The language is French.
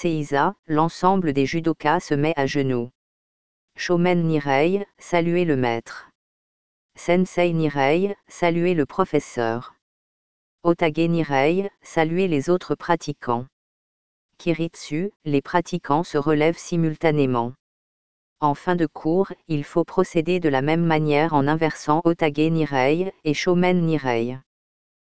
Seiza, l'ensemble des judokas se met à genoux. Shomen Nirei, saluez le maître. Sensei Nirei, saluez le professeur. Otage Nirei, saluez les autres pratiquants. Kiritsu, les pratiquants se relèvent simultanément. En fin de cours, il faut procéder de la même manière en inversant Otage Nirei et Shomen Nirei.